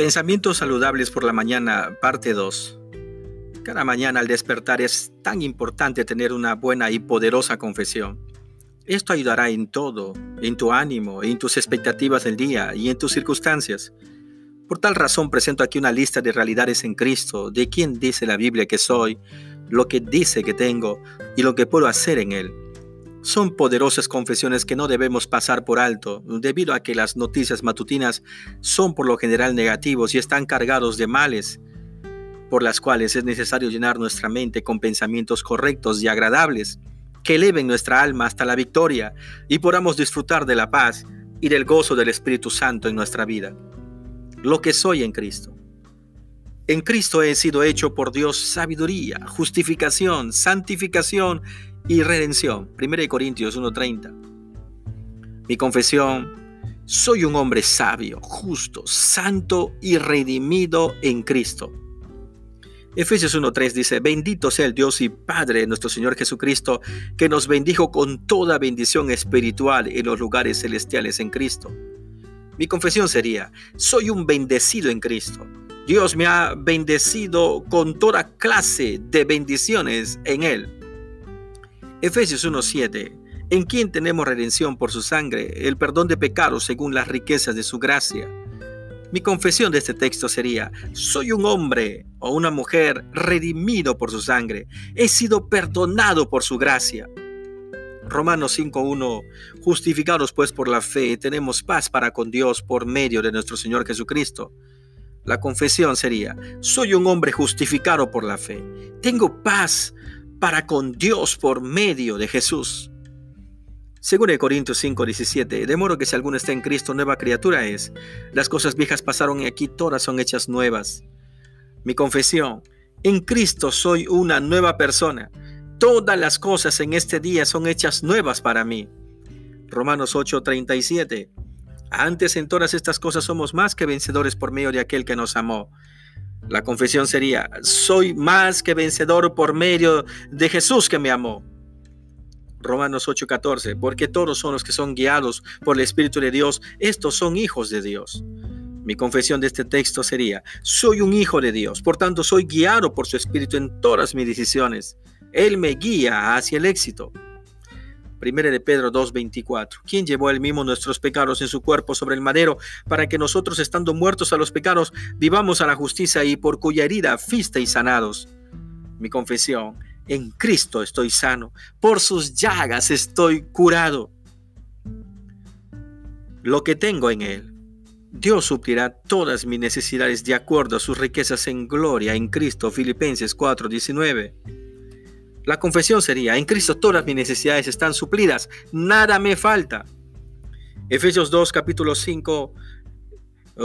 Pensamientos saludables por la mañana, parte 2. Cada mañana al despertar es tan importante tener una buena y poderosa confesión. Esto ayudará en todo, en tu ánimo, en tus expectativas del día y en tus circunstancias. Por tal razón presento aquí una lista de realidades en Cristo, de quién dice la Biblia que soy, lo que dice que tengo y lo que puedo hacer en Él. Son poderosas confesiones que no debemos pasar por alto, debido a que las noticias matutinas son por lo general negativos y están cargados de males, por las cuales es necesario llenar nuestra mente con pensamientos correctos y agradables, que eleven nuestra alma hasta la victoria y podamos disfrutar de la paz y del gozo del Espíritu Santo en nuestra vida. Lo que soy en Cristo. En Cristo he sido hecho por Dios sabiduría, justificación, santificación y redención. 1 Corintios 1:30. Mi confesión, soy un hombre sabio, justo, santo y redimido en Cristo. Efesios 1.3 dice, bendito sea el Dios y Padre de nuestro Señor Jesucristo, que nos bendijo con toda bendición espiritual en los lugares celestiales en Cristo. Mi confesión sería, soy un bendecido en Cristo. Dios me ha bendecido con toda clase de bendiciones en Él. Efesios 1:7, en quien tenemos redención por su sangre, el perdón de pecados según las riquezas de su gracia. Mi confesión de este texto sería, soy un hombre o una mujer redimido por su sangre, he sido perdonado por su gracia. Romanos 5.1, justificados pues por la fe, tenemos paz para con Dios por medio de nuestro Señor Jesucristo. La confesión sería, soy un hombre justificado por la fe, tengo paz para con Dios por medio de Jesús. Según el Corintios 5, 17, de modo que si alguno está en Cristo, nueva criatura es. Las cosas viejas pasaron y aquí todas son hechas nuevas. Mi confesión, en Cristo soy una nueva persona. Todas las cosas en este día son hechas nuevas para mí. Romanos 8, 37. Antes en todas estas cosas somos más que vencedores por medio de aquel que nos amó. La confesión sería, soy más que vencedor por medio de Jesús que me amó. Romanos 8:14, porque todos son los que son guiados por el Espíritu de Dios, estos son hijos de Dios. Mi confesión de este texto sería, soy un hijo de Dios, por tanto soy guiado por su Espíritu en todas mis decisiones. Él me guía hacia el éxito. Primera de Pedro 2:24. ¿Quién llevó él mismo nuestros pecados en su cuerpo sobre el madero para que nosotros estando muertos a los pecados vivamos a la justicia y por cuya herida y sanados? Mi confesión, en Cristo estoy sano, por sus llagas estoy curado. Lo que tengo en él, Dios suplirá todas mis necesidades de acuerdo a sus riquezas en gloria en Cristo. Filipenses 4:19. La confesión sería, en Cristo todas mis necesidades están suplidas, nada me falta. Efesios 2, capítulo 5,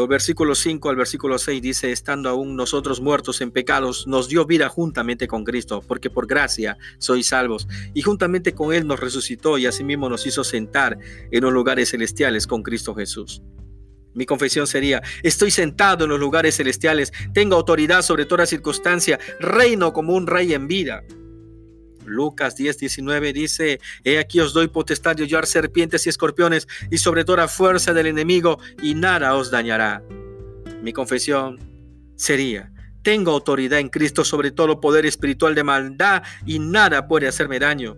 versículo 5 al versículo 6 dice, estando aún nosotros muertos en pecados, nos dio vida juntamente con Cristo, porque por gracia sois salvos, y juntamente con Él nos resucitó y asimismo nos hizo sentar en los lugares celestiales con Cristo Jesús. Mi confesión sería, estoy sentado en los lugares celestiales, tengo autoridad sobre toda circunstancia, reino como un rey en vida. Lucas 10, 19 dice, He aquí os doy potestad de hollar serpientes y escorpiones y sobre toda fuerza del enemigo y nada os dañará. Mi confesión sería, tengo autoridad en Cristo sobre todo poder espiritual de maldad y nada puede hacerme daño.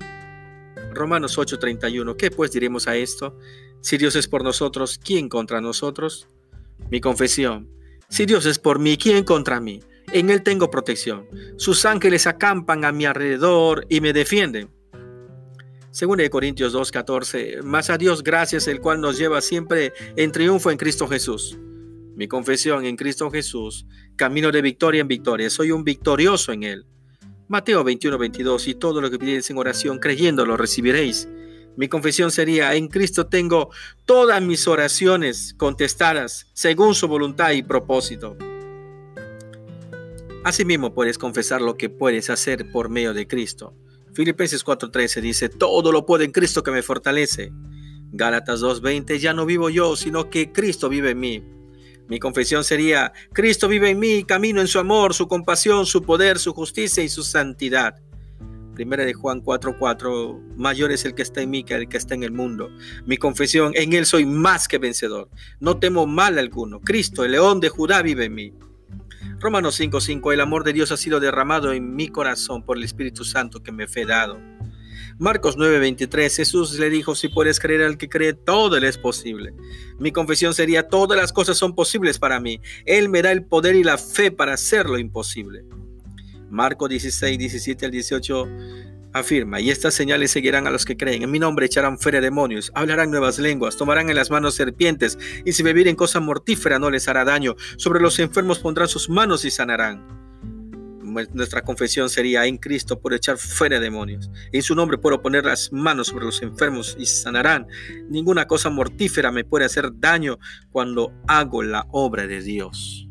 Romanos 8:31, ¿qué pues diremos a esto? Si Dios es por nosotros, ¿quién contra nosotros? Mi confesión, si Dios es por mí, ¿quién contra mí? En Él tengo protección. Sus ángeles acampan a mi alrededor y me defienden. Según de Corintios 2:14, más a Dios gracias, el cual nos lleva siempre en triunfo en Cristo Jesús. Mi confesión en Cristo Jesús, camino de victoria en victoria, soy un victorioso en Él. Mateo 21:22, y todo lo que pidierais en oración, creyendo lo recibiréis. Mi confesión sería, en Cristo tengo todas mis oraciones contestadas según su voluntad y propósito. Asimismo puedes confesar lo que puedes hacer por medio de Cristo. Filipenses 4:13 dice, todo lo puedo en Cristo que me fortalece. Gálatas 2:20, ya no vivo yo, sino que Cristo vive en mí. Mi confesión sería, Cristo vive en mí, camino en su amor, su compasión, su poder, su justicia y su santidad. Primera de Juan 4:4, mayor es el que está en mí que el que está en el mundo. Mi confesión, en él soy más que vencedor. No temo mal alguno. Cristo, el león de Judá, vive en mí. Romanos 5:5, el amor de Dios ha sido derramado en mi corazón por el Espíritu Santo que me fue dado. Marcos 9:23, Jesús le dijo, si puedes creer al que cree, todo le es posible. Mi confesión sería, todas las cosas son posibles para mí. Él me da el poder y la fe para hacer lo imposible. Marcos 16, 17 al 18 afirma, y estas señales seguirán a los que creen. En mi nombre echarán fuera demonios, hablarán nuevas lenguas, tomarán en las manos serpientes, y si bebieren cosa mortífera no les hará daño. Sobre los enfermos pondrán sus manos y sanarán. Nuestra confesión sería en Cristo por echar fuera demonios. En su nombre puedo poner las manos sobre los enfermos y sanarán. Ninguna cosa mortífera me puede hacer daño cuando hago la obra de Dios.